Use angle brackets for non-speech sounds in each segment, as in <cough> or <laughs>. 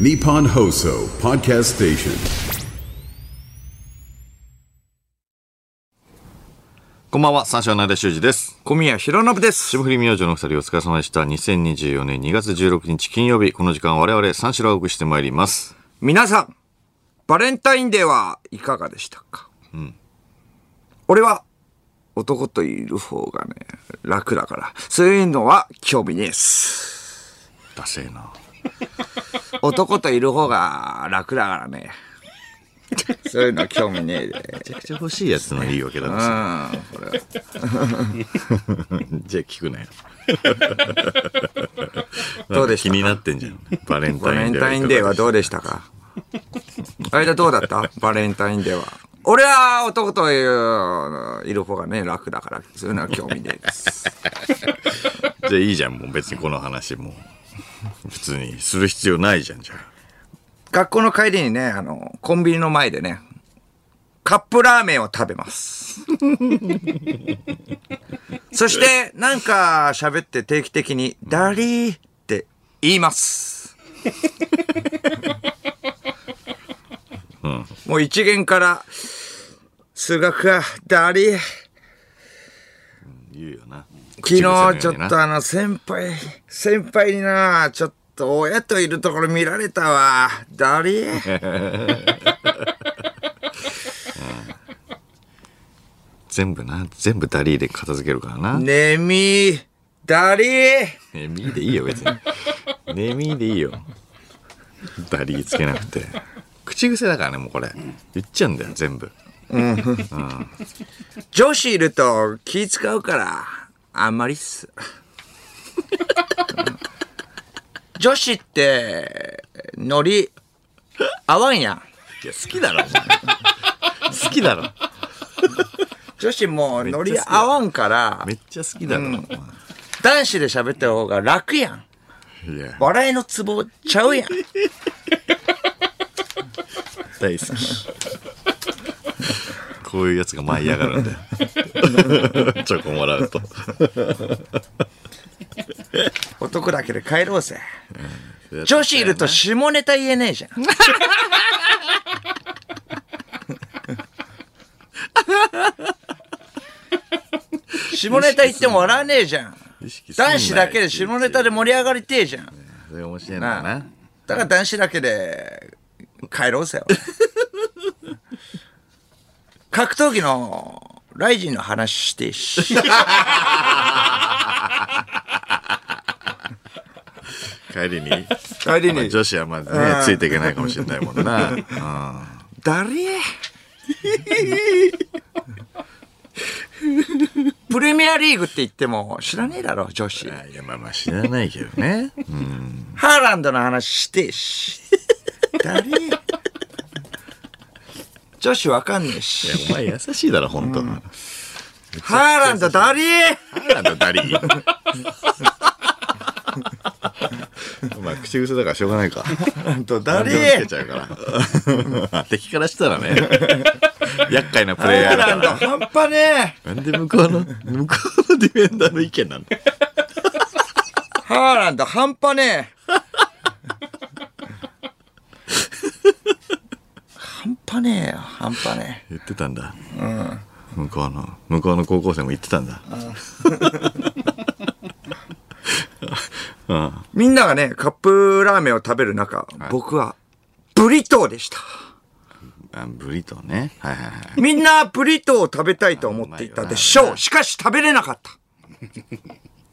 Nippon Hoso Podcast Station. こんばんは、三四郎の間修二です。小宮弘信です。霜降り明星のお二人お疲れ様でした。2024年2月16日金曜日、この時間我々三四郎をお送りしてまいります。皆さん、バレンタインデーはいかがでしたか？俺は男といる方がね、楽だから、そういうのは興味ねえっす。ダセーな。男といる方が楽だからね。そういうのは興味ねえで。めちゃくちゃ欲しいやつのいいわけだうな。ん、これ。<laughs> じゃあ聞くなよ。<laughs> どうでした？か気になってんじゃん。バレンバレンタインデー。タインデーはどうでしたか？間どうだった？バレンタインデーは。俺は男といういる方がね、楽だから、そういうのは興味ねえです。<laughs> じゃあいいじゃん、もう別にこの話も。普通にする必要ないじゃん、じゃあ。学校の帰りにね、あの、コンビニの前でね、カップラーメンを食べます。<laughs> そして、なんか喋って定期的に、ダリーって言います。もう一元から、数学が、ダリー。言うよな。昨日ちょっとあの先輩、先輩にな、ちょっと親といるところ見られたわ。ダリー。全部な、全部ダリーで片付けるからな。ねみ、ダリー。ねみーでいいよ、別に。ねみーでいいよ。ダリーつけなくて。口癖だからね、もうこれ。言っちゃうんだよ、全部。女子いると気使うから、あんまりっす。女子って、ノリ、合わんやん。いや、好きだろ、好きだろ。女子もノリ合わんからめ、っちゃ好きだろ、男子で喋ってる方が楽やん。笑いのツボちゃうやん。大好き。こういうやつが舞い上がるんだよ。<laughs> チョコもらうと。男だけで帰ろうぜ。女子いると下ネタ言えねえじゃん。下ネタ言っても笑わねえじゃん。男子だけで下ネタで盛り上がりてえじゃん。それ面白いな。だから男子だけで帰ろうぜ。格闘技のライジンの話してえし。<laughs> 帰りに。帰りまあ女子はまずね、ついていけないかもしれないもんな。うん誰？プレミアリーグって言っても知らねえだろ、女子。いや、まあまあ知らないけどね。うんハーランドの話してえし。<laughs> 誰？女子わかんねえいやし。お前優しいだろ、本当。ハーランド誰なんだ、ダリー。まあ、<laughs> 口癖だからしょうがないか。と何でもつけ誰ちゃうから。<laughs> 敵からしたらね、<laughs> 厄介なプハレイヤーーランドだから。半端ねえ。なんで向こうの、向こうのディフェンダーの意見なんだハーランド半端ねえ。半端ねえよ、半端ね言ってたんだ。向こうの、向こうの高校生も言ってたんだ。<laughs> え。みんながね、カップラーメンを食べる中、僕はブリトーでした。あブリトーね。はいはいはい。みんなブリトーを食べたいと思っていたでしょう。しかし食べれなかった。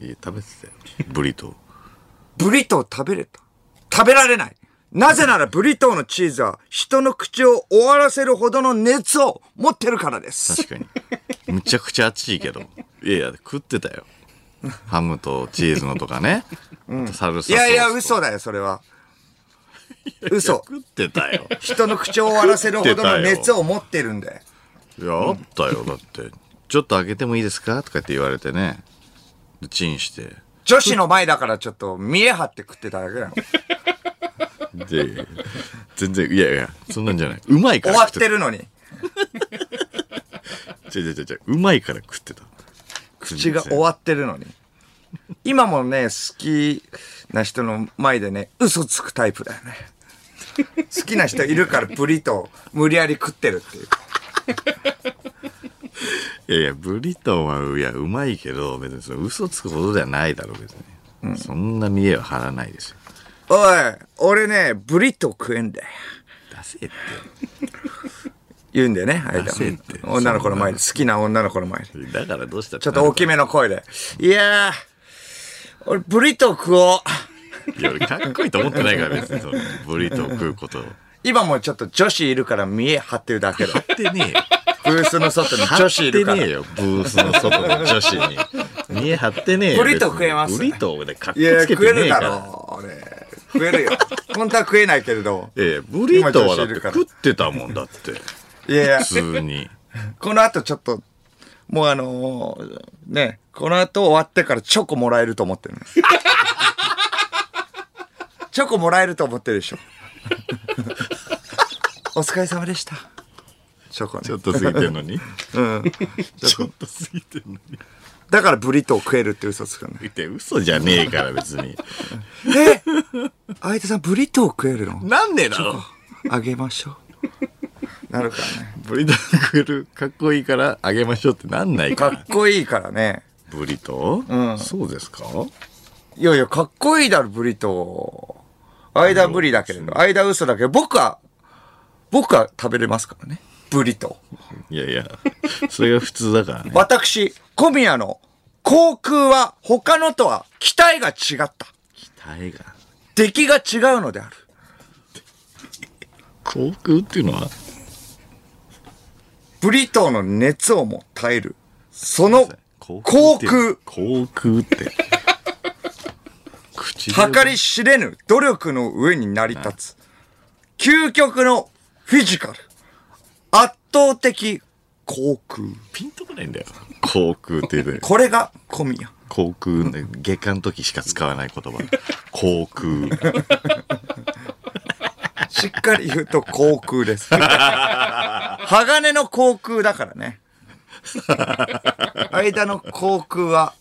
いや食べてたよ。ブリトー。<laughs> ブリトー食べれた。食べられない。なぜならブリトーのチーズは人の口を終わらせるほどの熱を持ってるからです。確かに。むちゃくちゃ熱いけど。いやいや、食ってたよ。ハムとチーズのとかね。サルサいやいや、嘘だよ、それは。<laughs> 嘘。食ってたよ。人の口を終わらせるほどの熱を持ってるんだよ。いや、あったよ。だって。ちょっと開けてもいいですかとかって言われてね。でチンして。女子の前だからちょっと見え張って食ってただけだよ。で、全然、いやいや、そんなんじゃない。うまいか終わっら食ってるのに。違う違う違う。うまいから食ってた。口が終わってるのに。今もね、好きな人の前でね、嘘つくタイプだよね。好きな人いるからブリトー無理やり食ってるっていう。いやいや、ブリトーは、いや、うまいけど、別にその嘘つくことではないだろ、別に。そんな見栄は張らないですよ。おい、俺ね、ブリトー食えんだよ。出せって。言うんだよね、間出せって女の子の前で、好きな女の子の前で。だからどうしたちょっと大きめの声で。いやー、俺ブリトー食おう。いや、俺かっこいいと思ってないから、別にその、ブリトー食うことを。今もちょっと女子いるから見え張ってるだけだ。張ってね。ブースの外に女子いるから。張ってねえよ、ブースの外の女子に。見え張ってねえよ。ブリトー食えますブリトーでかっこいや、つけ食えるだてねえから。ろ、俺。食えるよ。本当は食えないけれど。ええ、ブリトーはだって食ってたもんだって。いやいや普、通に。この後ちょっと、もうあのーね、この後終わってからチョコもらえると思ってるの <laughs> チョコもらえると思ってるでしょ。お疲れ様でした。チョコね。ちょっと過ぎてんのに？うん。ちょっと過ぎてんのに。だからブリトー食えるって嘘つくの。言って嘘じゃねえから別に。え相手さんブリトー食えるの？なんでだろあげましょう。なるからね。ブリトー食えるかっこいいからあげましょうってなんないか。からっこいいからね。ブリト？ーうんそうですか？いやいや、かっこいいだろ、ブリトー。間ブリだけれど、間嘘だけど、僕は、僕は食べれますからね。ブリトー。いやいや、それが普通だからね。私、小宮の航空は他のとは期待が違った。タイが。出来が違うのである。航空っていうのは？ブリトーの熱をも耐える。その航空、航空って。計り知れぬ努力の上に成り立つ。究極のフィジカル。圧倒的航空。ピンとこないんだよ。航空って言うとこれが小宮。航空ね、下巻の時しか使わない言葉。航空。しっかり言うと航空です。鋼の航空だからね。間の航空は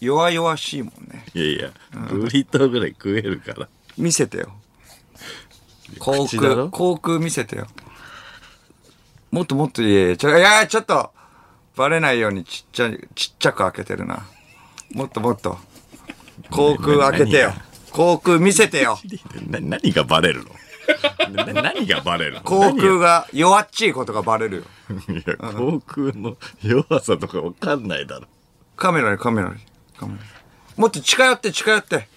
弱々しいもんね。いやいや、ブリトーぐらい食えるから。見せてよ。航空、航空見せてよ。もっともっと、いやいや、ちょ、いやちょっと、バレないようにちっちゃい、ちっちゃく開けてるな。もっともっと。航空開けてよ何。航空見せてよ。な <laughs> 何がバレるの？な <laughs> 何がバレるの？航空が弱っちいことがバレるよ。いや、航空の弱さとかわかんないだろ。カメラにカメラに。カメラに。もっと近寄って近寄って。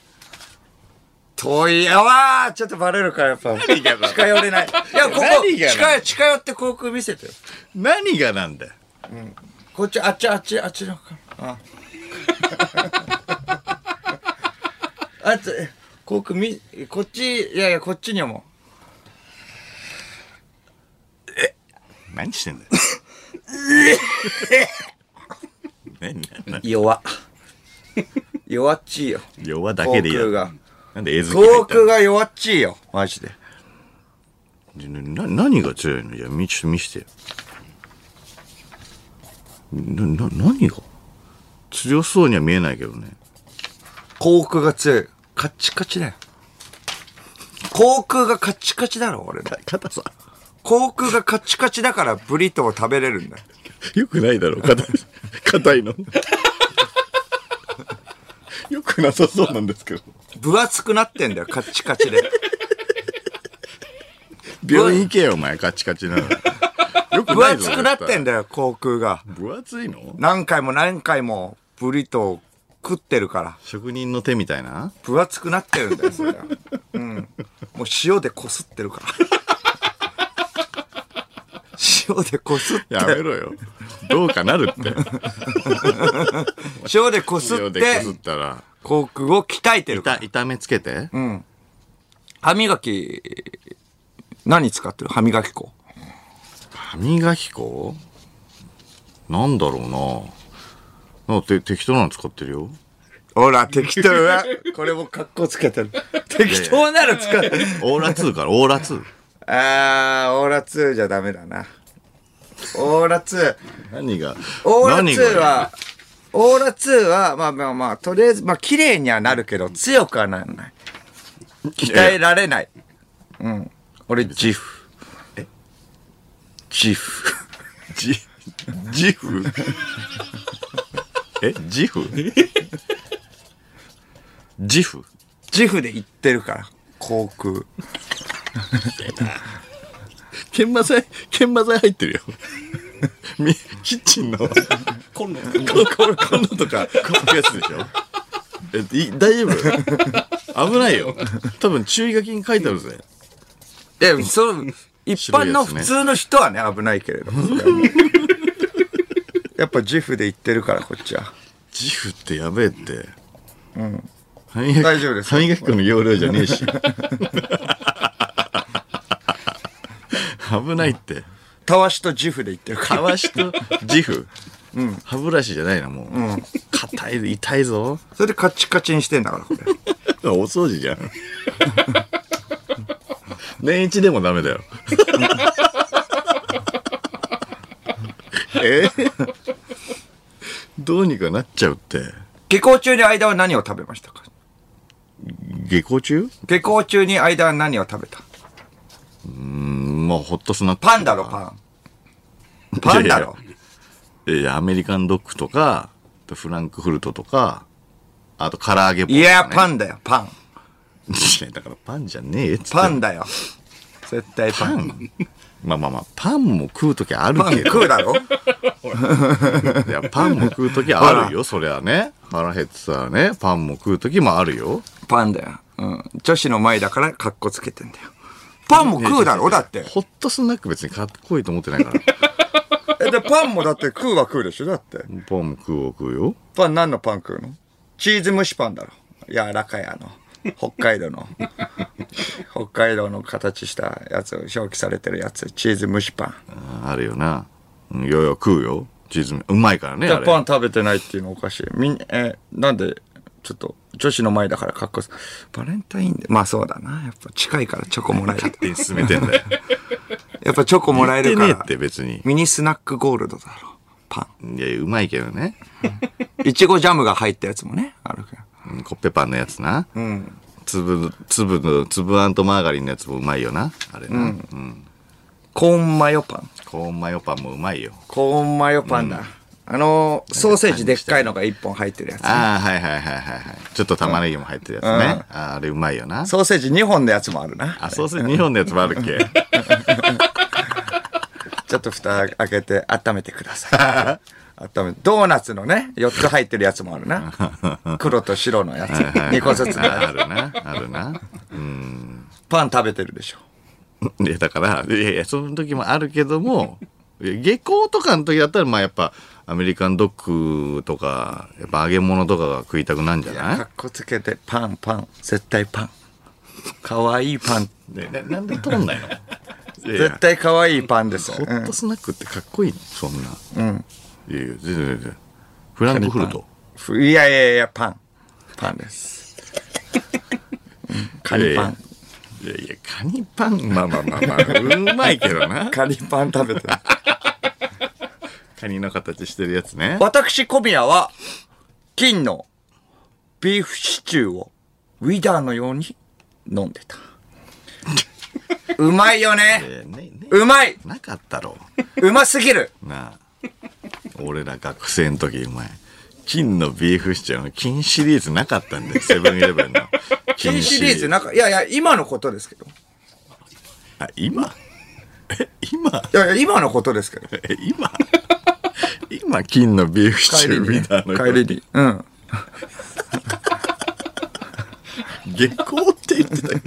遠いやわーちょっとバレるからやっぱ。近寄れない。いや、ここ、近寄、って航空見せてよ。何がなんだ？よ。こっち、あっち、あっち、あっちのか。あ。<laughs> あっち、航空み、こっち、いやいや、こっちにも。何してんだよ。<laughs> 何何弱。弱っちいよ。弱だけでいいだろ航空が。なんで絵付け航空が弱っちいよ。マジで。な何が強いの？いや、みちょっと見してよ。な、な、何が？強そうには見えないけどね。航空が強い。カッチカチだよ。航空がカッチカチだろ、俺の。硬さ。航空がカッチカチだからブリトーを食べれるんだよ。よくないだろ、硬い。硬いの。<laughs> よくなさそうなんですけど。分厚くなってんだよ、カッチカチで。病院行けよ、お前、カチカチなの。<laughs> よく分ないぞ。厚くなってんだ。だよ、航空が。分厚いの？何回も何回もブリトー食ってるから。職人の手みたいな？分厚くなってるんだよ、それは。<laughs> うん。もう塩でこすってるから。<laughs> 塩でこすって。やめろよ。どうかなるって。塩でこすっ塩でこすてっ、たら、航空を鍛えてるから。痛痛めつけて。歯磨き、何使ってる？歯磨き粉。歯磨き粉？なんだろうな。なて適当なの使ってるよ。ほら、適当は、<laughs> これも格好つけてる。適当なの使う。オーラ2から、オーラ2。あー、オーラ2じゃダメだな。オーラ2。何が？オーラ何が2は、オーラ2は、まあまあまあ、とりあえず、まあ、綺麗にはなるけど、強くはならない。鍛えられない。うん。俺、ジフ。えジフ。ジ、ジフ？<laughs> え？ジフ？ジフ？ジフで行ってるから。航空。研磨剤、研磨剤入ってるよ。みキッチンのコンロ。コンコンロとか、こういうやつでしょ？え、い大丈夫？危ないよ。多分注意書きに書いてあるぜ。いや、そう、一般の普通の人はね、危ないけれども。それはもうやっぱジフで行ってるから、こっちは。ジフってやべえって。うん。大丈夫です歯磨き粉の容量じゃねえし。危ないって。たわしとジフで行ってるから。たわしとジフ。歯ブラシじゃないな、もう。硬い、痛いぞ。それでカチカチにしてんだから、これ。<laughs> お掃除じゃん。年一でもダメだよ。<laughs> え？ーどうにかなっちゃうって。下校中に間は何を食べましたか？下校中？下校中に間は何を食べた？うん、まあ、ホットスナック。パンだろ、パン。パンだろ。いやいやアメリカンドッグとか、フランクフルトとか、あと唐揚げ棒、いや、パン。ンだよ、パン。<laughs> だからパンじゃねえっつって。パンだよ。絶対パパン？ンまあまあまあ、パンも食うときあるパンけど。食うだろ <laughs> いや、パンも食うときあるよ、そりゃね。腹減ってたらね、パンも食うときもあるよ。パンだよ。うん。女子の前だからカッコつけてんだよ。パンも食うだろだって。ホットスナック別にかっこいいと思ってないから。え、で、パンもだって食うは食うでしょだって。パンも食うは食うよ。パン何のパン食うの？チーズ蒸しパンだろ。柔らかいあの。北海道の。北海道の形したやつ、表記されてるやつ。チーズ蒸しパン。ああるよな。うんいやいや、食うよ。チーズもうまいからね、ああれ。パン食べてないっていうのおかしい。みん、え、なんで、ちょっと、女子の前だからかっこつバレンタインデー。まあそうだな。やっぱ近いからチョコもらえる。勝手に進めてんだよ。<laughs> やっぱチョコもらえるから。言って別に。ミニスナックゴールドだろ。パン。いや、うまいけどね。いちごジャムが入ったやつもね、あるけど。うんコッペパンのやつな。うん。粒、粒の、粒あんとマーガリンのやつもうまいよな。あれな。うん。コーンマヨパン。コーンマヨパンもうまいよ。コーンマヨパンだ。あのー、ソーセージでっかいのが一本入ってるやつ、ね。ああ、はいはいはいはいはい。ちょっと玉ねぎも入ってるやつね。あーあれうまいよな。ソーセージ2本のやつもあるな。あ、ソーセージ2本のやつもあるっけ？<laughs> ちょっと蓋開けて温めてください。<laughs> 温めドーナツのね、4つ入ってるやつもあるな。<laughs> 黒と白のやつ。2個ずつああね。<laughs> るな。あるな。パン食べてるでしょ。いや、だから、いやいや、その時もあるけども、下校とかの時だったら、まあやっぱ、アメリカンドッグとか、やっぱ揚げ物とかが食いたくなんじゃない？かっこつけて、パン、パン、絶対パン。かわいいパン。でななんで取んないの？絶対かわいいパンですよ。ホットスナックってかっこいいの？そんな。うん。いやいや、全然全然。フランクフルト。ふいやいやいや、パン。パンです。う <laughs> んカニパン。いやいや、カニパン、まあまあまあまあ、うまいけどな。<laughs> カニパン食べてる。カニの形してるやつね。私、小宮は、金のビーフシチューをウィダーのように飲んでた。<laughs> うまいよね。うまいなかったろうますぎるなあ。<laughs> 俺ら学生の時、お前。金のビーフシチューの金シリーズなかったんだよ、セブンイレブンの。<laughs> 金シリーズなんか、いやいや、今のことですけど。いあ、今？え、今？やいや、今のことですけど。<laughs> え、今？今、金のビーフシチューみたいな。帰りに。うん。下校って言ってたよ。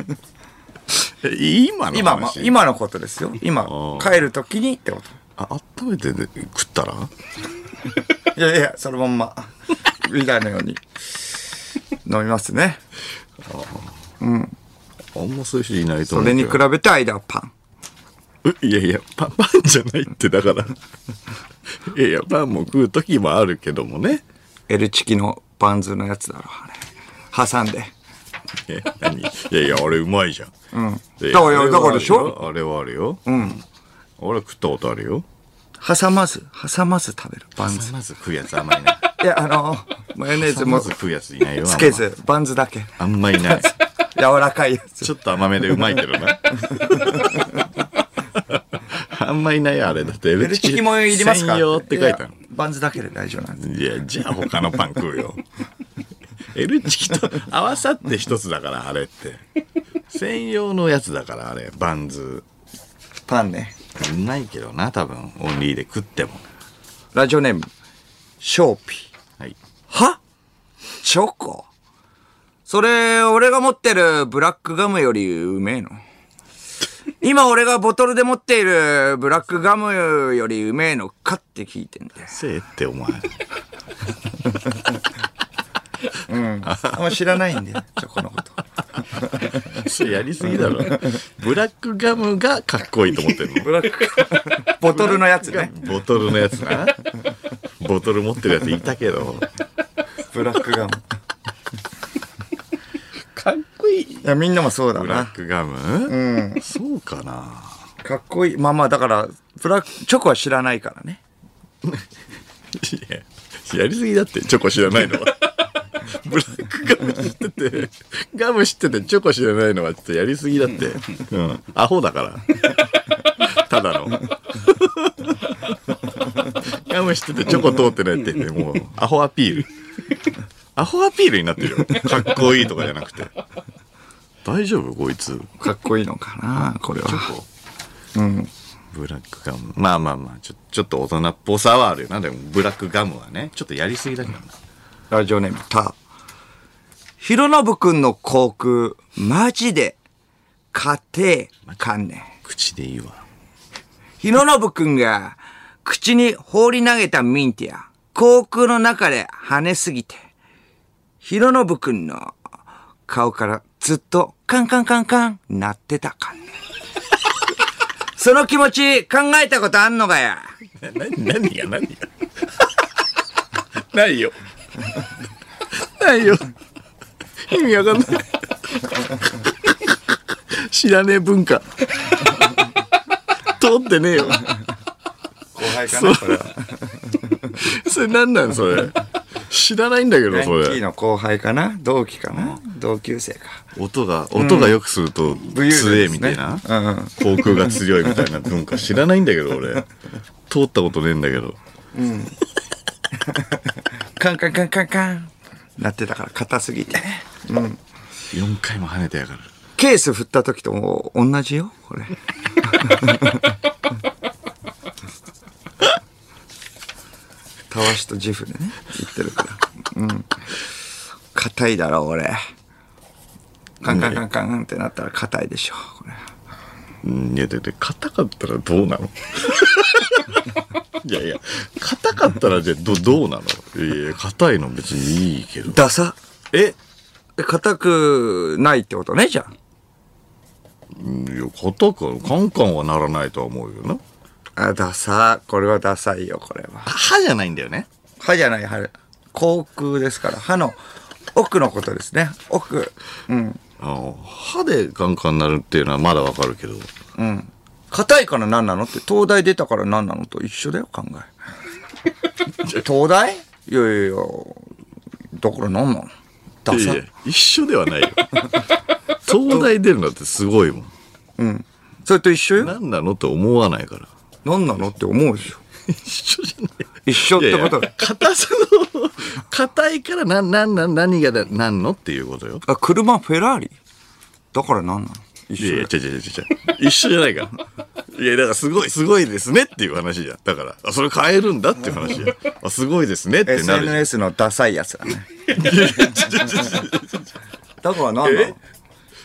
え、今の話？今、ま、今のことですよ。今、帰るときにってこと。あ、温めてで食ったら？<laughs> いやいや、そのまんま、ウィダーのように飲みますね。あんまそういう人いないとそ思う。れに比べて間はパン。いやいや、パン、パンじゃないって、だから。<laughs> いやいや、パンも食う時もあるけどもね。L チキのパンズのやつだろ、あれ。挟んで。え、何？いやいや、あれうまいじゃん。うん。だからだからでしょ？あれはあるよ。うん。俺食ったことあるよ。挟まず、挟まず食べる、バンズ。まず食うやつあんまりない。いや、あの、マヨネーズもまず食うやついないよ。つけず、バンズだけ。あんまりない。柔 <laughs> 柔らかいやつ。ちょっと甘めでうまいけどな。<laughs> あんまいないよ、あれ。だって、エ L チキもいりますか？専用って書いてあるやバンズだけで大丈夫なんです。いや、じゃあ他のパン食うよ。<laughs> L チキと合わさって一つだから、あれって。専用のやつだから、あれ、バンズ。パンね。うまいけどな、多分、オンリーで食っても。ラジオネーム、ショーピー。はい。は？チョコ？それ、俺が持ってるブラックガムよりうめえの？<laughs> 今俺がボトルで持っているブラックガムよりうめえの？かって聞いてんだよ。せえって、お前。<laughs> あんま知らないんだよ、チョコのこと。それやりすぎだろ。ブラックガムがかっこいいと思ってるのブラックガム、ボトルのやつね。ボトルのやつな。ボトル持ってるやついたけど。ブラックガム。かっこいい。いや、みんなもそうだな。ブラックガム？そうかな。かっこいい。まあまあ、だから、ブラック、チョコは知らないからね。いや、やりすぎだって、チョコ知らないのは。<laughs> ブラックガム知ってて、ガム知っててチョコ知らないのはちょっとやりすぎだって。うん。アホだから。<laughs> ただの。<laughs> ガム知っててチョコ通ってないって言って、もう、アホアピール。アホアピールになってるよ。かっこいいとかじゃなくて。大丈夫こいつ。かっこいいのかな、これは。ブラックガム。まあまあまあ、ちょちょっと大人っぽさはあるよな。でも、ブラックガムはね、ちょっとやりすぎだけどな。ラジオネーム、タ。ひろのぶくんの航空、マジで、家庭、観念。口でいいわ。ひろのぶくんが、口に放り投げたミンティア、航空の中で跳ねすぎて、ひろのぶくんの顔からずっとカンカンカンカン鳴ってた観念。その気持ち考えたことあんのかや。な何が何がないよ。ないよ。意味わかんない。知らねえ文化。通ってねえよ。後輩かな、これは。それ何なんそれ？知らないんだけど、それ。の後輩かな？同期かな？同級生か。音が、音がよくすると強えみたいな。うん。航空が強いみたいな文化知らないんだけど、俺。通ったことねえんだけど。<laughs> カンカンカンカンカン。なってたから、硬すぎて。4回も跳ねてやがる。ケース振った時とも同じよ、これ。<laughs> たわしとジフでね、言ってるから。うん。硬いだろ、俺。カンカンカンカンってなったら硬いでしょ、これ。うんいや、で、で、硬かったらどうなの？<laughs> いやいや、硬かったらじゃあど、どうなの？いや硬いの別にいいけど。ダサ？え？え硬くないってことね、じゃいや、硬く、カンカンはならないとは思うよな。あ。あ、ダサ。これはダサいよ、これは。歯じゃないんだよね。歯じゃない歯。口腔ですから、歯の奥のことですね。奥。うん。あの歯でカンカンなるっていうのはまだわかるけど。うん。硬いから何なのって、東大出たから何なのと一緒だよ、考え。<laughs> 東大？いやいやいや、だから何なの？ダサいやいや一緒ではないよ。<laughs> 東大出るのってすごいもん。それと一緒よ。何なのって思わないから。何なのって思うでしょ。<laughs> 一緒じゃない。一緒ってこといやいや硬さの、硬いからな、な、な、何がだ、なんのっていうことよ。あ、車フェラーリ？だから何なの？一いやいや。違う違う違う違う。一緒じゃないから。いや、だからすごい、すごいですねっていう話じゃん。だから、あ、それ変えるんだっていう話じゃん。<laughs> あ、すごいですねってなる。SNS のダサいやつだね。だから何なえの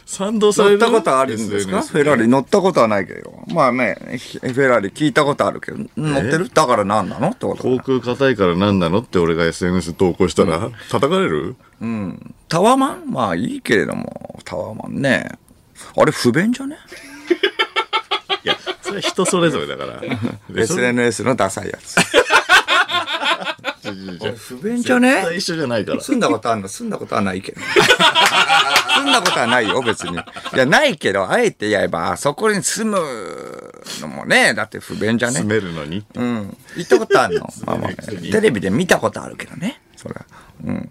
賛同される乗ったことあるんですか？フェラーリ乗ったことはないけど。まあね、フェラーリ聞いたことあるけど、乗ってる？だから何なのってこと航空硬いから何なのって俺が SNS 投稿したら、叩かれる？タワマン？まあいいけれども、タワマンね。あれ不便じゃね？<laughs> いや、それは人それぞれだから。?SNS のダサいやつ。<laughs> 不便じゃね？一緒じゃないから。住んだことあんの？住んだことはないけど。<laughs> 住んだことはないよ、別に。いや、ないけど、あえて言えば、あそこに住むのもね、だって不便じゃね？住。めるのに？うん。行ったことあるの？まあまあ、テレビで見たことあるけどね。それは。うん。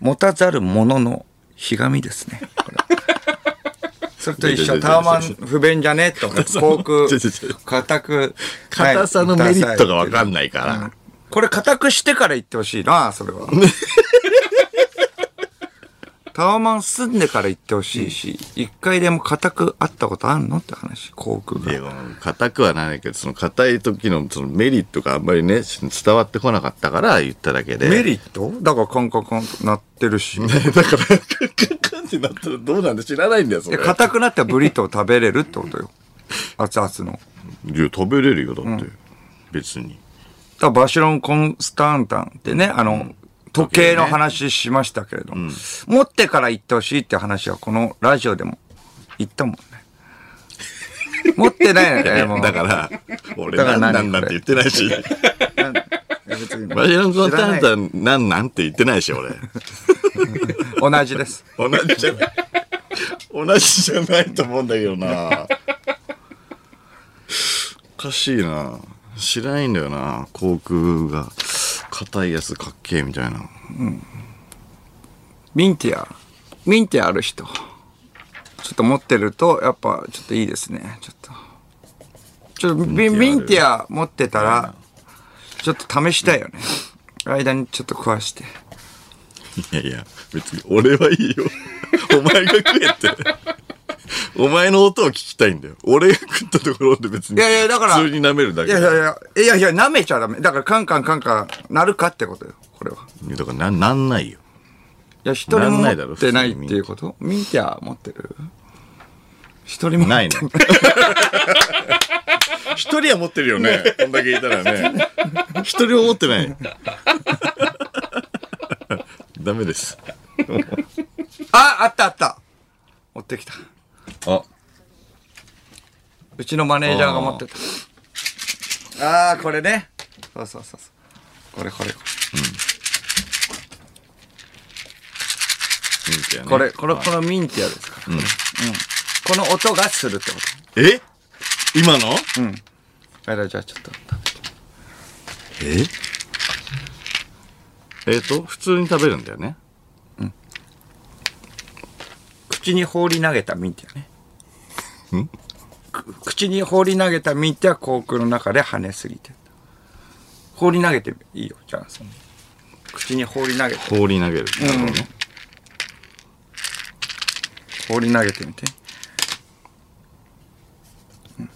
持たざる者のひがみですね。これそれと一緒、タワマン不便じゃねとか、航空硬、く。硬さのメリットがわかんない。から。これ硬くしてから言ってほしいな、それは。タワマン住んでから行ってほしいし、一回でも固く会ったことあんのって話、航空いやが。硬くはないけど、その硬い時のそのメリットがあんまりね、伝わってこなかったから言っただけで。メリット？だから感覚がなってるし。<laughs> だから、カンカンってなったらどうなんで知らないんだよ、それ。いや硬くなったらブリトー食べれるってことよ。熱々の。いや、食べれるよ、だって。別に。だからバシロン・コンスタンタンってね、あの、時計の話しましたけれども、持ってから行ってほしいって話はこのラジオでも言ったもんね。<laughs> 持ってないのね、もう。だから、俺だからなん何なんなんて言ってないし。別にバジロンコンタンタンなんなんって言ってないし、俺。<laughs> 同じです。同じじゃない。同じじゃないと思うんだけどな。おかしいな。知らないんだよな。航空が硬いやつかっけえみたいな。ミンティア。ミンティアある人。ちょっと持ってると、やっぱちょっといいですね。ちょっと。ちょっとミミンティア持ってたら、ちょっと試したいよね。間にちょっと食わして。いやいや、別に俺はいいよ。お前が食えって。<laughs> お前の音を聞きたいんだよ。俺が食ったところで別に。いやいやだから普通に舐めるだいけやいやいや、いやいや、舐めちゃダメ。だからカンカンカンカンなるかってことよ、これは。だからな、なんないよ。いや、一人も持ってないっていうこと？ミンティア持ってる？一人も持ないっての。<laughs> 一人は持ってるよね。こんだけいたらね。一人も持ってない。<laughs> ダメです。あ、あったあった持ってきた。あ、うちのマネージャーが持ってた。ああー、これね。そうそうそうそう。これこれ。ミンティアねこれ、これ、このミンティアですから。うん。この音がするってこえ？今の？と。うん。あら、じゃあちょっと。え？えっと、普通に食べるんだよね。口に放り投げたミンティアね。く口に放り投げたミンティア航空の中で跳ねすぎてる。放り投げていいよ、じゃあその。口に放り投げて。放り投げる。なるほどね。放り投げてみて。うん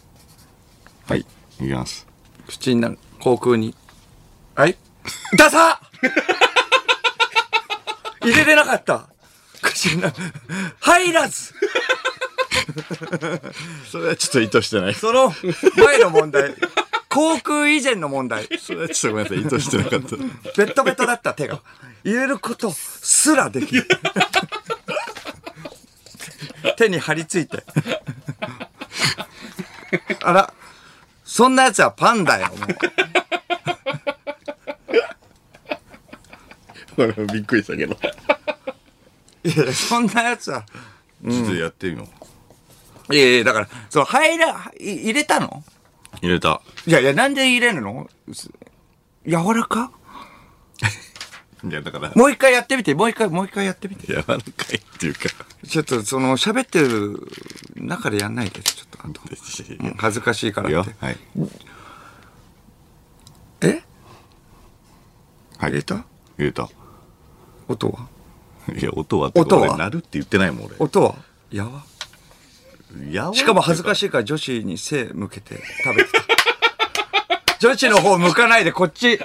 はい。いきます。口になる。航空に。はい。ダサ <laughs> 入れれなかった。口になる。入らず。<laughs> それはちょっと意図してない。その前の問題。航空以前の問題。それはちょっとごめんなさい。意図してなかった。ベットベトだった手が。入れることすらできる。手に張り付いて。あら、そんなやつはパンだよ、もう。<laughs> 俺もびっくりしたけど。ちいやそんなやつは。ょっとやってみよう。いやいや、だから、その入ら、い入れたの？入れた。いやいや、なんで入れるの？す柔らか？<laughs> いや、だから、もう一回やってみて、もう一回、もう一回やってみて。柔らかいっていうか、ちょっと、その、喋ってる中でやんないで、ちょっと、あと。うん恥ずかしいかいいよらって。。はい。え？はい。入れた？入れた。音は？いや、音はって音は？俺鳴るって言ってないもん、音は？やわ。しかも恥ずかしい。から女子に背向けて食べてた。<laughs> 女子の方向かないでこっち、違う違う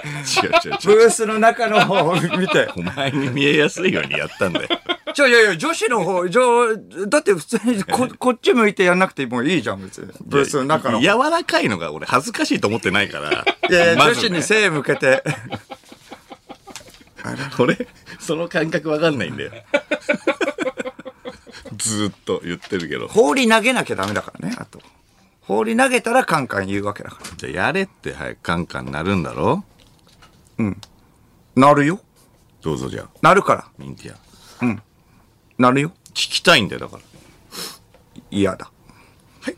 ブ違う。ースの中の方を見て。お前に見えやすいようにやったんだよ。ちょ、いやいや、女子の方、じょだって普通にここっち向いてやんなくてもいいじゃん、別に。ブースの中の。い柔らかいのが俺恥ずかしいと思ってないから。やいや、まずね女子に背向けて。<laughs> 俺、その感覚わかんないんだよ。ずーっと言ってるけど。放り投げなきゃダメだからね、あと。放り投げたらカンカン言うわけだから。じゃあやれって早くカンカンなるんだろ？なるよ。どうぞじゃあ、なるから。ミンティア。なるよ。聞きたいんだよ、だから。嫌だ。はい。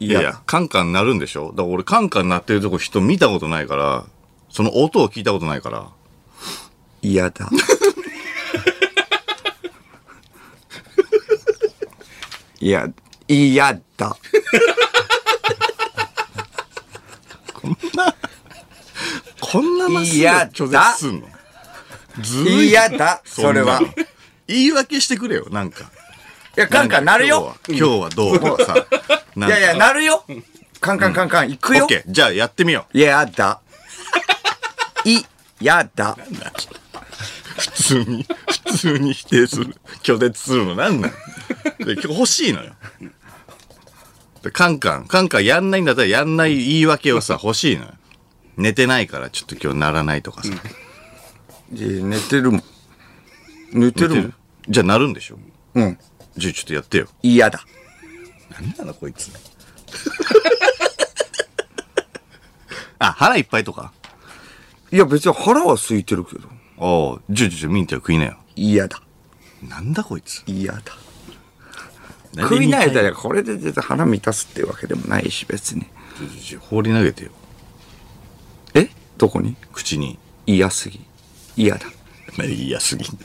い。やいや、カンカンなるんでしょ？だから俺カンカン鳴ってるとこ人見たことないから、その音を聞いたことないから。嫌だ。<laughs> いや、嫌だ。こんなまっすぐいや拒絶すんの？ずるい嫌だ、それは。んなの言い訳してくれよ、なんか。いや、カンカンなるよ。今日は。今日はどう？とかさ。いいやいや、なるよ。カンカンカンカン、行くよオッ。ケー。じゃあやってみよう。いやだ。い、やだ。普通に、普通に否定する。拒絶するのなんなんで今日欲しいのよ。でカンカン、カンカンやんないんだったらやんない言い訳をさ、欲しいのよ。寝てないからちょっと今日ならないとかさ。いや寝てるもん。寝てるもん。じゃあなるんでしょ？うん。じゃあちょっとやってよ。嫌だ。何なのこいつ。<laughs> あ、腹いっぱいとか？いや、別に腹は空いてるけど。おう、じゃあじゃあミンテは食いなよ。嫌だ。なんだこいつ。嫌だ。食いないだらこれで絶対腹満たすっていうわけでもないし、別に。放り投げてよ。え？どこに？口に。嫌すぎ。嫌だ。<laughs> 嫌すぎ。<laughs>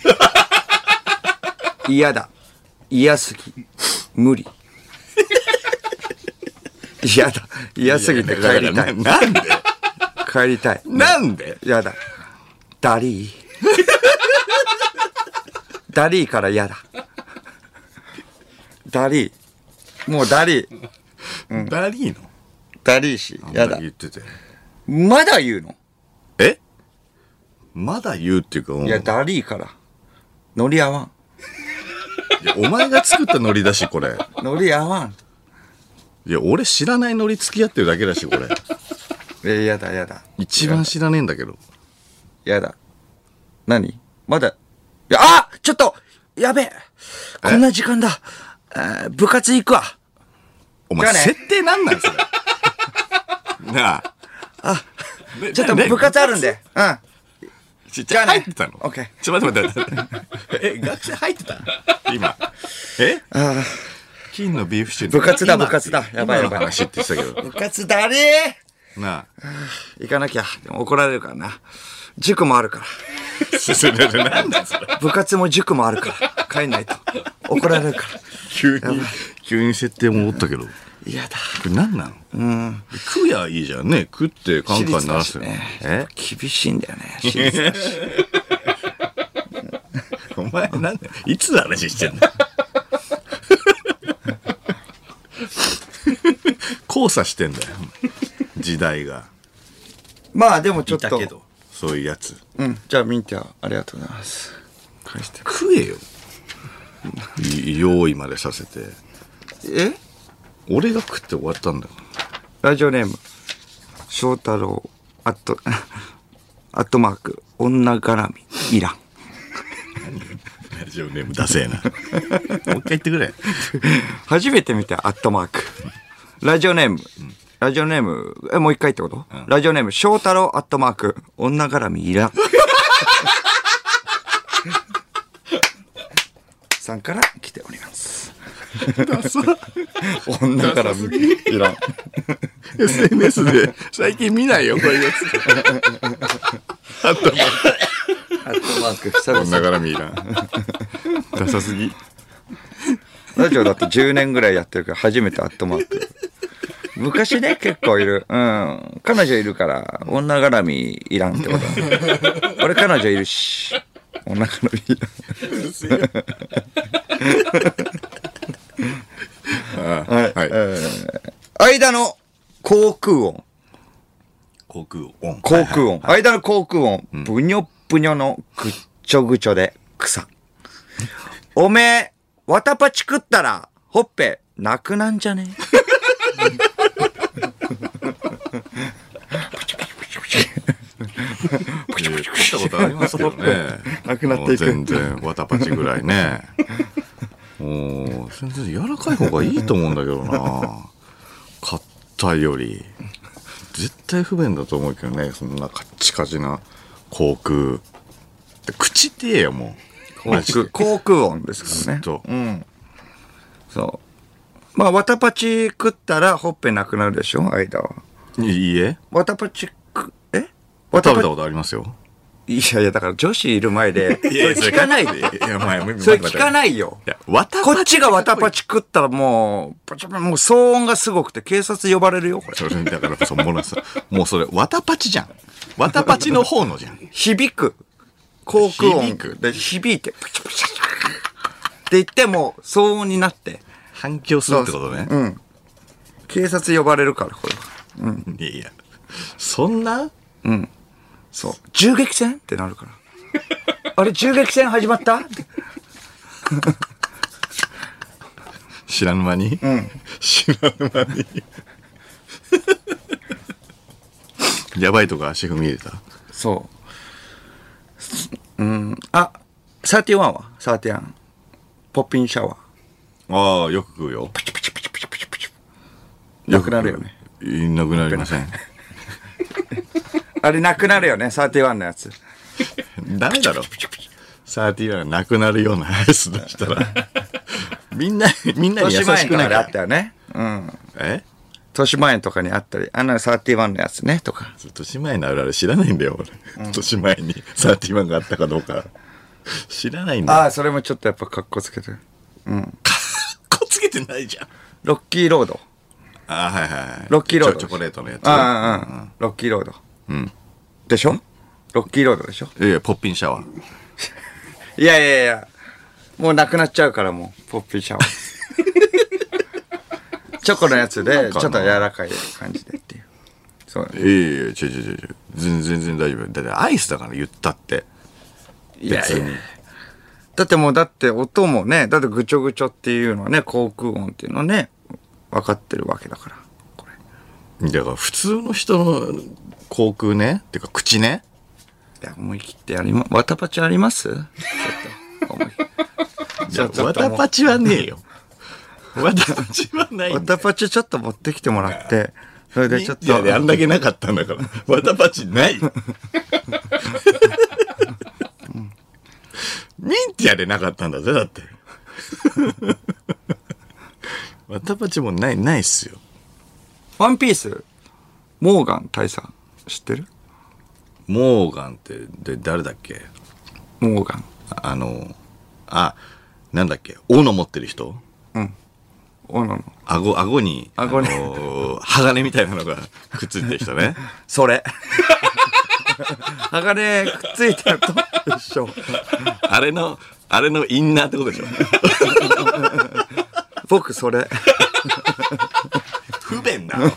嫌だ。嫌すぎ。無理。<laughs> 嫌だ。嫌すぎて帰りたい。ななんで？帰りたい。なんで？嫌だ。ダリー。ダリーから嫌だ。ダリー。もうダリー。ダリーの？ダリーし。嫌だ言。ってて。まだ言うの？え？まだ言うっていうか、いや、ダリーから。ノリ合わん。いやお前が作ったノリだし、これ。ノリ合わん。いや、俺知らないノリ付き合ってるだけだし、これ。え、やだやだ。一番知らねえんだけど。やだ。何？まだ。いや、あちょっとやべえ？こんな時間だ。部活行くわ。お前、ね設定なんなんそれ？<laughs> なあ。ちょっと部活あるんで。うん。ちじゃあね入ってたの？オッケーちょ、待って待って待って。<laughs> え、学生入ってた？今。え？金のビーフシチュー。部活だ今部活だやばいやばい話って言ってたけど。<laughs> 部活だれなあ。行かなきゃ。でも怒られるからな。塾もあるから。そ <laughs> れなんだよそれ。部活も塾もあるから。帰んないと。怒られるから。急に、急に設定戻ったけど。こ嫌だ。れ何なの？うん。食やいいじゃんね。食ってカンカン鳴らすよ。ねえ？厳しいんだよね。私立だしお前なんだよいつの話してんの？<laughs> 交差してんだよ。時代が。まあでもちょっと。そういうやつ。うん。じゃあミンティア、ありがとうございます。返して。食えよ。い用意までさせて。え？俺が食って終わったんだよ。ラジオネーム、翔太郎、アット、<laughs> アットマーク、女絡み、いらん。ラジオネームダセえな。もう一回言ってくれ。<laughs> 初めて見たアットマーク。ラジオネーム、ラジオネーム、え、もう一回ってこと、ラジオネーム、翔太郎、アットマーク、女絡み、いらん。<laughs> さんから来ております。女絡み、いらん。SNS で最近見ないよ、こういうやつ。アットマーク、久々女絡みいらん。ダサすぎ。ラジオだって10年ぐらいやってるから初めてアットマーク。昔ね、結構いる。うん。彼女いるから、女絡みいらんってことだ俺彼女いるし、女絡みいらん。はい。はいえー間の航空音。航空音。航空音。間の航空音。ぶにょぶにょのぐっちょぐちょで草。おめえ、わたパチ食ったら、ほっぺ、なくなんじゃね？食ったことありますけどね。なくなっていくもう全然、わたパチぐらいね。もう、全然柔らかい方がいいと思うんだけどな。硬いより。絶対不便だと思うけどね、そんなカッチカチな航空。で口って言えよ、もう。マジで航空音ですからね。とうん。そう。まあ、わたパチ食ったら、ほっぺなくなるでしょ間は。いいえ。わたパチく、えわたパチ食べたことありますよ。いやいや、だから女子いる前で、<laughs> それ聞かないで。いや、お前、それ聞かないよ。いや、わたこっちがわたパチ食ったらもう、もう騒音がすごくて警察呼ばれるよ、これ。それだからそもうさもうそれわたパチじゃん。わたパチの方のじゃん。<laughs> 響く。航空音。響く。で響いて、パチパチパチって言っても騒音になって、反響するってことね、警察呼ばれるから、これは。いやいや。そんな？そう。銃撃戦？ってなるから。あれ、銃撃戦始まった？知らぬ間に、知らぬ間に？やばいとこ足踏み入れた？そう。うん。あ、31は ?31。ポッピンシャワー。ああよく食うよなくなるよね。いなくなりません <laughs> あれなくなるよね、31のやつ。ダメだろサーティワンが <laughs> なくなるようなアイス出したら <laughs> みんなみんなに優しくないあったよね。うん。え？豊島園とかにあったり、あの31のやつね、とか。豊島園のあるある知らないんだよ俺、豊島園にサーティワンがあったかどうか知らないんだよああ、それもちょっとやっぱ格好つけてる。かっこつけてないじゃんロッキーロード。あはいはいはいロッキーロードチョチョコレートのやつああ、うん。ロッキーロード。うん。でしょ？ロッキーロードでしょ？いやいやポッピンシャワー <laughs> いやいやいや、もうなくなっちゃうからもう、ポッピーシャワー。<laughs> チョコのやつで、ちょっと柔らかい感じでっていう。そう。いやいや違う違う違う全然全然大丈夫だってアイスだから言ったっていや別にいやだってもう、だって音もね、だってぐちょぐちょっていうのはね、航空音っていうのはね、分かってるわけだから。これ。だから普通の人の口腔ね？っていうか口ね？いや、思い切ってやりま、わたパチあります？ちょっと、思い。じゃわたパチはねえよ。<laughs> わたパチはないわたパチちょっと持ってきてもらって、それでちょっと。いやであんだけなかったんだから。<laughs> わたパチない。ミンティアでなかったんだぜだって。わたパチもないないっすよ。ワンピース、モーガン大佐、知ってる？モーガンってで誰だっけ？モーガン。ああのあなんだっけ？斧持ってる人？おのの。顎顎に顎にあの鋼みたいなのが <laughs> くっついてる人ねそれ。鋼くっついてると？一緒。あれのあれのインナーってことでしょ？僕それ。<laughs> 不便なの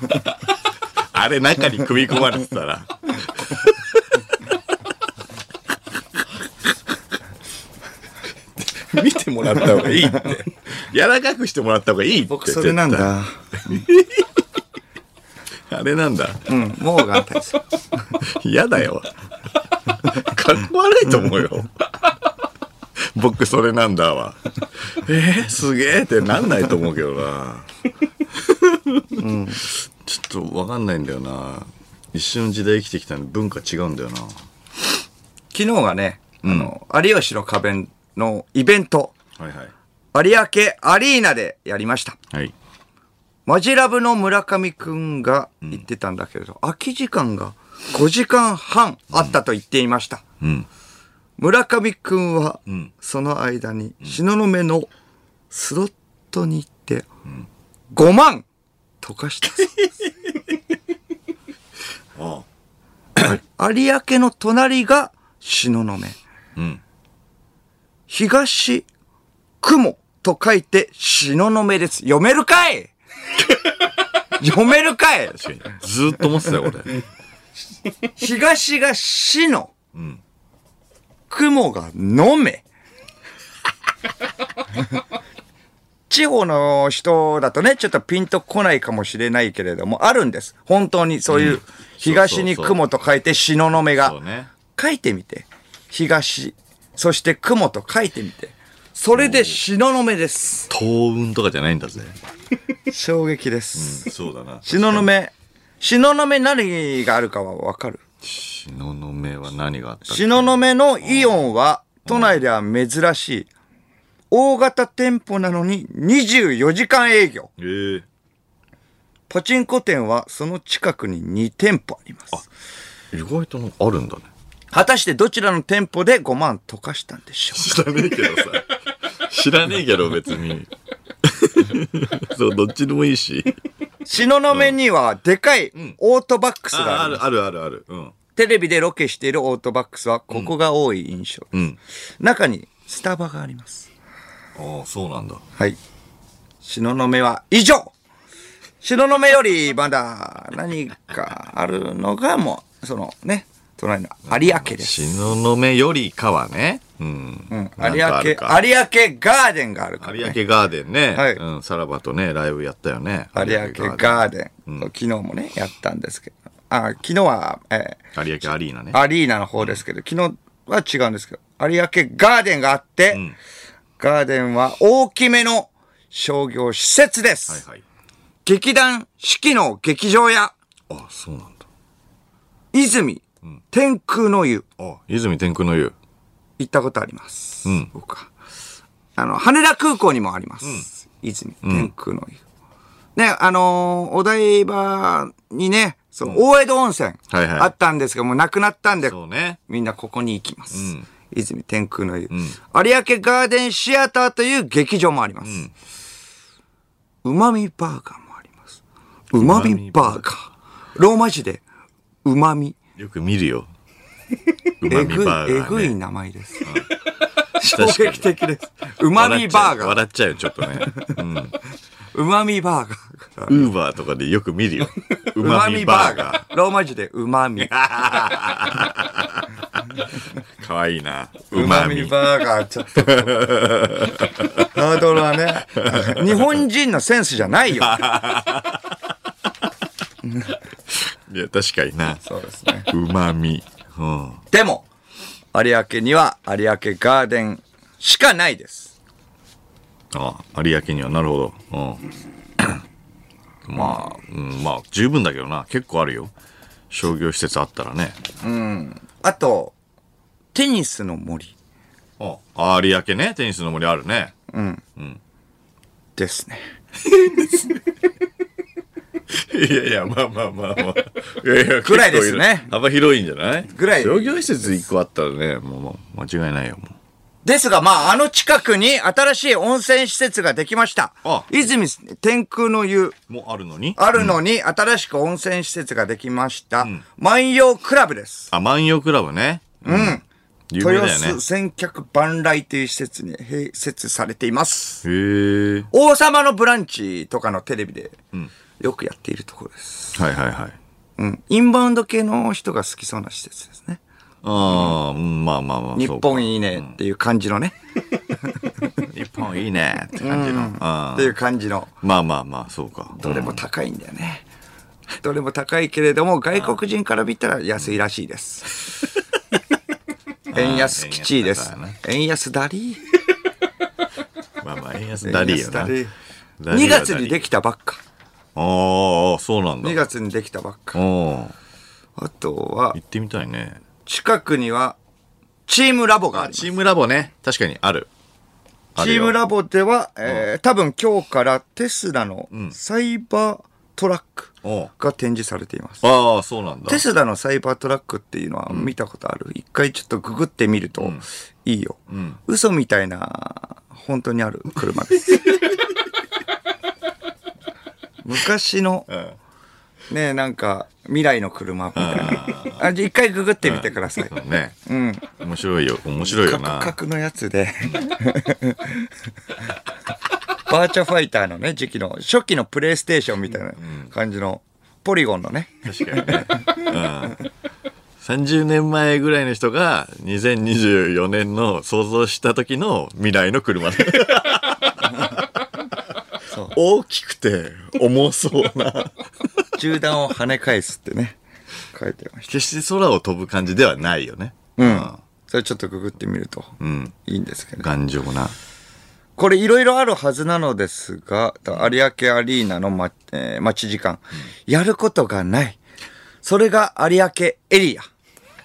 あれ中に組み込まれてたら。見てもらった方がいいって。柔らかくしてもらった方がいいって僕それなんだ。あれなんだ。うん、モーガン大佐。嫌だよ。かっこ悪いと思うよ。僕それなんだわ。えー、すげえってなんないと思うけどなちょっとわかんないんだよな。一緒の時代生きてきたのに文化違うんだよな。昨日がね、あの、有吉の壁のイベント、はいはい。有明アリーナでやりました。はい。マジラブの村上くんが言ってたんだけれど、空き時間が5時間半あったと言っていました。うん。村上くんはん、その間に、東雲のスロットに行って、5万溶かしたそうです。<laughs> あ <coughs> 有明の隣が東雲。うん東雲と書いて東雲です。読めるかい？<laughs> 読めるかい？ずーっと思ってたよ俺 <laughs> 東が死の、ん雲が飲め。地方の人だとね、ちょっとピンとこないかもしれないけれども、あるんです。本当にそういう、東に雲と書いて東雲が。書いてみて。東、そして雲と書いてみて。それで東雲です。幸運とかじゃないんだぜ衝撃です。そうだな <laughs> 東雲、東雲何があるかはわかる？東雲は何があった東雲のイオンは都内では珍しい大型店舗なのに24時間営業。えー、パチンコ店はその近くに2店舗あります。意外とあるんだね果たしてどちらの店舗で5万溶かしたんでしょうか？知らねえけどさ。<laughs> 知らねえけど別に。<laughs> そう、どっちでもいいし。東雲にはでかいオートバックスがあある。あるあるあるある。うん。テレビでロケしているオートバックスはここが多い印象です。うん。中にスタバがあります。ああ、そうなんだ。はい。東雲は以上東雲よりまだ何かあるのがもう、そのね、隣の有明です。東雲よりかはね。うん。うん、有明、有かあるか明ガーデンがあるから、ね。有明ガーデンね。はいうん。さらばとね、ライブやったよね。有明ガーデン、昨日もね、やったんですけど。あ、昨日は、え有明アリーナねー。アリーナの方ですけど、昨日は違うんですけど、有明ガーデンがあって、んガーデンは大きめの商業施設です。はいはい。劇団四季の劇場や、あ、そうなんだ。泉、天空の湯、あ、泉天空の湯。行ったことあります。うん僕は。あの、羽田空港にもあります。泉、天空の湯。ね、あのーお台場にね、その、大江戸温泉、はいはいあったんですけど、もうなくなったんで、そうね。みんなここに行きます。うん泉天空の湯、有明ガーデンシアターという劇場もあります。うまみバーガーもあります。うまみバーガー。ローマ字で、うまみ。よく見るよ。<laughs> うまみバーガー、ね。えぐい名前です。衝撃的です。うまみバーガー。笑っちゃうよ、ちょっとね。うまみバーガー。ウーバーとかでよく見るよ。ううまみバーガー。ローマ字でうまみ。ー。かわいいな。うまみ。みバーガーちょっと。ハードルはね、日本人のセンスじゃないよ。いや、確かにな。そうですね。うまみ。うん。でも、有明には有明ガーデンしかないです。あ有明にはなるほど。うん。まあ、うん、まあ、十分だけどな。結構あるよ。商業施設あったらね。あと、テニスの森あ、有明ね。テニスの森あるね。ですね。<laughs> いやいや、まあまあまあまあ。いやいや、ぐらいですね幅広いんじゃない？ぐらい商業施設一個あったらね、もう間違いないよ、もう。ですが、まあ、あの近くに新しい温泉施設ができましたあ。泉天空の湯もうあるのに？あるのに新しく温泉施設ができました。万葉クラブです。あ、万葉クラブね。うん。有名豊だよね洲。千客万来という施設に併設されています。へえ。王様のブランチとかのテレビでよくやっているところです。はいはいはい。うん。インバウンド系の人が好きそうな施設ですね。ああ、うんまあまあまあ。日本いいねっていう感じのね。日本いいねって感じの。あっていう感じの。まあまあまあ、そうか。どれも高いんだよね。どれも高いけれども、外国人から見たら安いらしいです。円安基地です円安だりまあまあ、円安ダリーよな。2 2月にできたばっか。ああ、そうなんだ。2月にできたばっか。おあとは行、ってみたいね。近くには、チームラボがあります。チームラボね。確かにある。あるよチームラボでは、えー多分今日からテスラのサイバートラックが展示されています。ああ、そうなんだ。テスラのサイバートラックっていうのは見たことある、一回ちょっとググってみるといいよ、嘘みたいな本当にある車です <laughs> 昔の、ねなんか未来の車みたいなあ一回ググってみてください、ね。うん面白いよ。面白いよな。カクのやつで <laughs> バーチャファイターのね時期の初期のプレイステーションみたいな感じのポリゴンのね確かにね。うん。30年前ぐらいの人が2024年の想像した時の未来の車大きくて重そうな。銃弾を跳ね返すってね。書いてまし決して空を飛ぶ感じではないよね。たうん。それちょっとググってみるとうん。いいんですけど、頑丈な。これいろいろあるはずなのですが有明アリーナの、まえー待ち時間、やることがない。それが有明エリア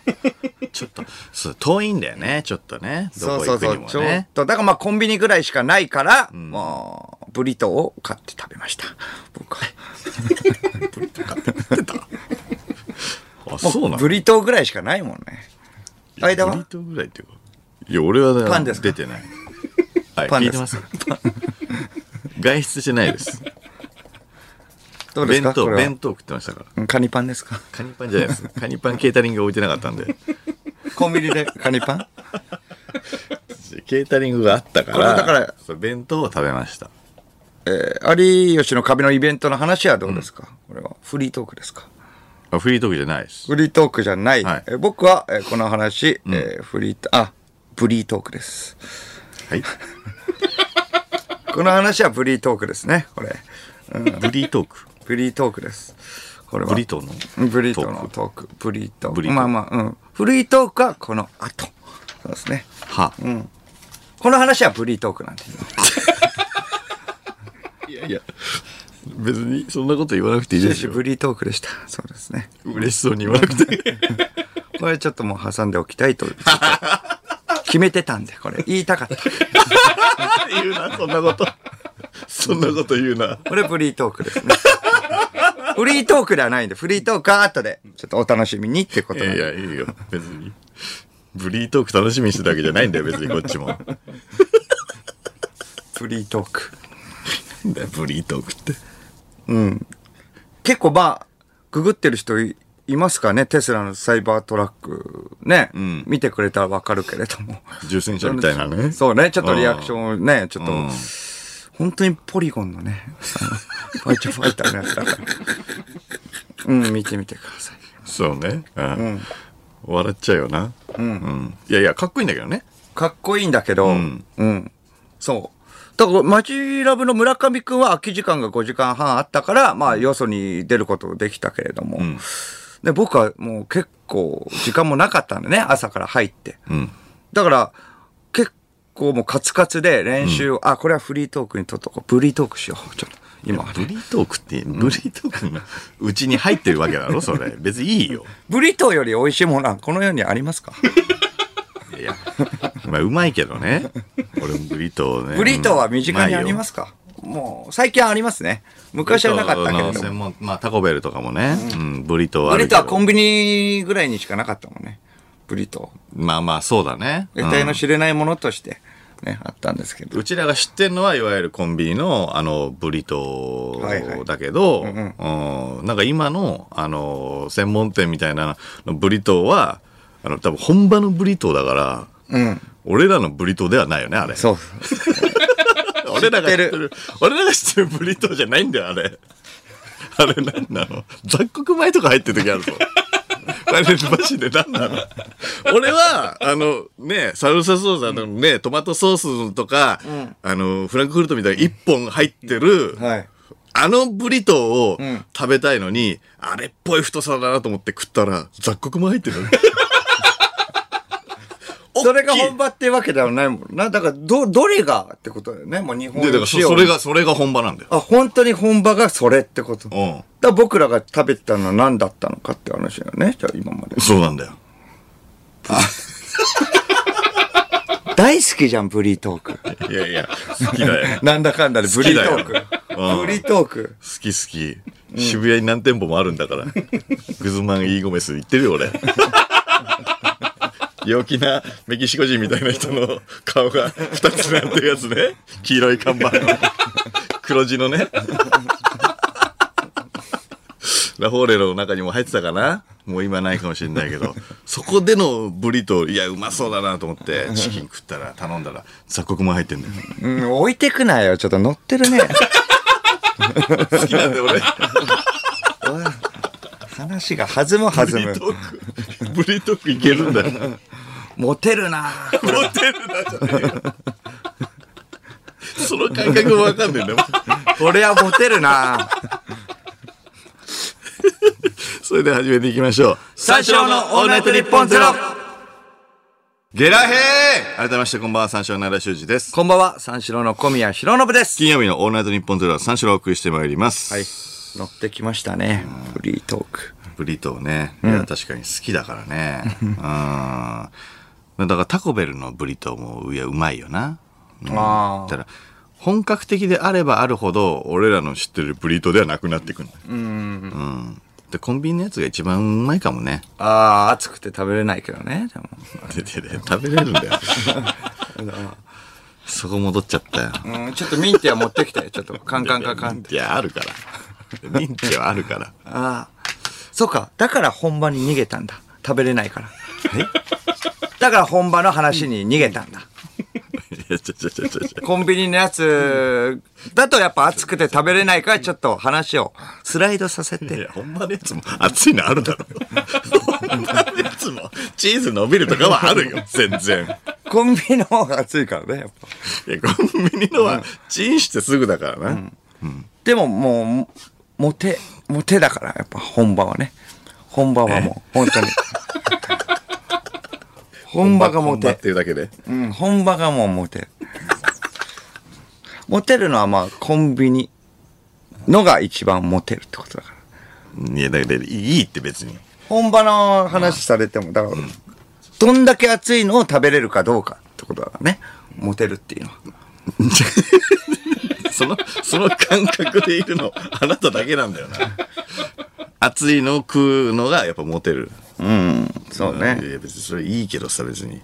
<laughs> ちょっと、そう、遠いんだよね、ちょっとね。どこ行くにもちょっね。とだからまあコンビニぐらいしかないから、もうブリトーを買って食べました僕はあ、そうなの？ブリトーぐらいしかないもんね間は？ブリトーぐらいっていうか。いや、俺はねパンですか？出てない。はい、パン聞いてます？<laughs> 外出してないです。どうです弁当、かこれは弁当食ってましたから。うんカニパンですか？カニパンじゃないです。<laughs> カニパンケータリングが置いてなかったんで。コンビニでカニパン？ケータリングがあったから、だから弁当を食べました。えー有吉の壁のイベントの話はどうですか、これはフリートークですか？あフリートークじゃないです。フリートークじゃない。はいえー僕は、えーこの話、えーフリート、あ、ブリートークです。はい。<laughs> この話はブリートークですね、これ。ブリートーク？ブリートークです。これは。ブリトーの？ブリートのトーク。ブリートーク。ブリートークまあまあ、うん。フリートークはこの後。そうですね。は。この話はブリートークなんで。<laughs> いやいや、別にそんなこと言わなくていいですよ。ブリートークでした。そうですね。嬉しそうに言わなくて。<laughs> これちょっともう挟んでおきたいと。決めてたんで、これ。言いたかった。<laughs> 言うな、そんなこと。そんなこと言うな。これフリートークですね。フリートークではないんで、フリートークは後で、ちょっとお楽しみにってことなんでいやいや、いいよ、別に。ブリートーク楽しみにしてたわけじゃないんだよ、別にこっちも。フリートーク。だよブリートークって。結構まあ、ググってる人いいますかね？テスラのサイバートラック。ね。ん見てくれたらわかるけれども。重戦車みたいなね。そうね、ちょっとリアクションをね、ちょっとうん、本当にポリゴンのね、ファイチファイターのやつだから。うん、見てみてください。そうね。うん。笑っちゃうよな。うん。いやいや、かっこいいんだけどね。かっこいいんだけど、ううんん。そう。だから、マジラブの村上くんは空き時間が5時間半あったから、まあ、よそに出ることできたけれども、んで僕はもう結構時間もなかったんでね、朝から入って。うん。だから、結構もうカツカツで練習を、あ、これはフリートークにとっとこう。ブリートークしよう。ちょっと、今。ブリートークって、ブリートークのうちに入ってるわけだろ、<laughs> それ。別にいいよ。ブリトーより美味しいものはこの世にありますか？いや、まあ、うまいけどね。俺もブリトーね。ブリトーは身近にありますすか？もう、最近ありますね。昔はなかったけれども。専門、まあ、タコベルとかもね。うん、ブリトーはあブ。リトーはコンビニぐらいにしかなかったもんね。ブリトー。まあまあ、そうだね。得体の知れないものとして、ね、あったんですけど。うちらが知ってるのは、いわゆるコンビニの、あの、ブリトはいはいーだけど、うんなんか今の、あの、専門店みたいなのブリトーは、あの、多分本場のブリトーだから、うん。俺らのブリトーではないよね、あれ。そう。<laughs> 俺らが知って知ってる。俺らが知ってるブリトーじゃないんだよ、あれ。あれなんなの？雑穀米とか入ってる時あるぞ。あれマジで何なの？俺は、あのね、サルサソース、あのね、トマトソースとか、あの、フランクフルトみたいに一本入ってる、はい。あのブリトーをん。食べたいのに、あれっぽい太さだなと思って食ったら、雑穀米入ってる。それが本場っていうわけではないもんな。だから、ど、どれがってことだよね。もう日本で、だからそそれが、それが本場なんだよ。あ、本当に本場がそれってこと。うん。ら僕らが食べてたのは何だったのかって話だよね。じゃあ今まで。そうなんだよ。<laughs> 大好きじゃん、ブリートーク。いやいや、好きだよ。<laughs> なんだかんだでブリートーク。ブリートーク。好き好き。渋谷に何店舗もあるんだから。<laughs> グズマン・イーゴメス行ってるよ、俺。陽気なメキシコ人みたいな人の顔が二つなってるやつね。黄色い看板の。黒字のね。ラフォーレロの中にも入ってたかなもう今ないかもしれないけど、そこでのブリトー、いや、うまそうだなと思って、チキン食ったら、頼んだら、雑穀も入ってんだよ。うん、置いてくなよ。ちょっと乗ってるね。好きなんだよ、俺。話が弾む弾む。ブリトーク、ブリトークいけるんだよ。モテるなモテるなじゃねえよその感覚もわかんねえんだよ。これはモテるなそれでは始めていきましょう。三四郎のオールナイトニッポンゼロゲラヘー改めましてこんばんは、三四郎の奈良修二です。こんばんは、三四郎の小宮浩信です。金曜日のオールナイトニッポンゼロは三四郎をお送りしてまいります。はい。乗ってきましたね。フリートーク。ブリトーね。いや、確かに好きだからね。うん。だからタコベルのブリトーも、いや、うまいよな。うんあただ本格的であればあるほど、俺らの知ってるブリトーではなくなってくる。うん。で、コンビニのやつが一番うまいかもね。ああ、暑くて食べれないけどね。でも。ででで食べれるんだよ。<laughs> そこ戻っちゃったよ。うん、ちょっとミンティア持ってきて。ちょっとカンカンカンカンって。いや、あるから。ミンチはあるから。ああ。そうか。だから本場に逃げたんだ。食べれないから。だから本場の話に逃げたんだ。いや、ちょちょちょちょちょ。コンビニのやつだとやっぱ暑くて食べれないからちょっと話をスライドさせて。いや、本場のやつも熱いのあるだろ。本場のやつもチーズ伸びるとかはあるよ、全然。コンビニの方が暑いからね、やっぱ。いや、コンビニのはチンしてすぐだからな。でももう、モテ、モテだから、やっぱ本場はね。本場はもう、本当に。<laughs> 本場がモ本場っテ。ていうだけで？うん、本場がもうモテる。モテるのはまあ、コンビニのが一番モテるってことだから。いや、だけど、いいって別に。本場の話されても、だから、どんだけ熱いのを食べれるかどうかってことだからね。モテるっていうのは。<laughs> その、その感覚でいるの、あなただけなんだよな。熱いのを食うのがやっぱモテる。うん、そうね。いや別にそれいいけどさ、別に。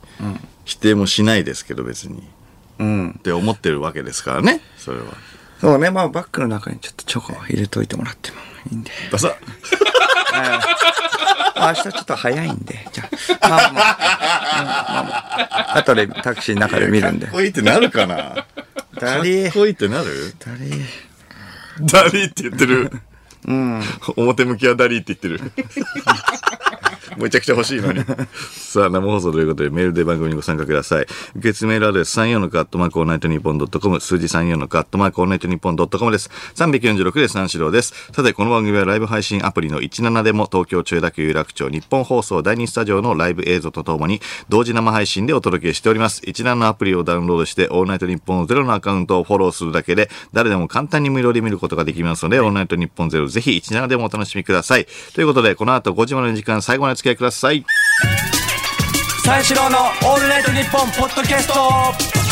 否定もしないですけど、別に。うん。って思ってるわけですからね、それは。そうね、まあバッグの中にちょっとチョコを入れといてもらってもいいんで。ダサ明日ちょっと早いんで、じゃあ。まあまあ、うんまあまあ後でタクシーの中で見るんでかっ。こいいってなるかなダリかっこいいってなる？ダリダリーって言ってる。うん。<laughs> 表向きはダリーって言ってる。めちゃくちゃ欲しいのに。<laughs> さあ、生放送ということで、メールで番組にご参加ください。受付メールアドレス34のカットマークオーナイトニッポンドットコム、数字34のカットマークオーナイトニッポンドットコムです。346で三四郎です。さて、この番組はライブ配信アプリの17でも東京千代田区有楽町ニッポン放送第2スタジオのライブ映像とともに同時生配信でお届けしております。17のアプリをダウンロードして、オーナイトニッポンゼロのアカウントをフォローするだけで、誰でも簡単に無料で見ることができますので、オーナイトニッポンゼロぜひ17でもお楽しみください。ということで、この後5時までの時間、最後までおき合いください。三四郎のオールナイトニッポンポッドキャスト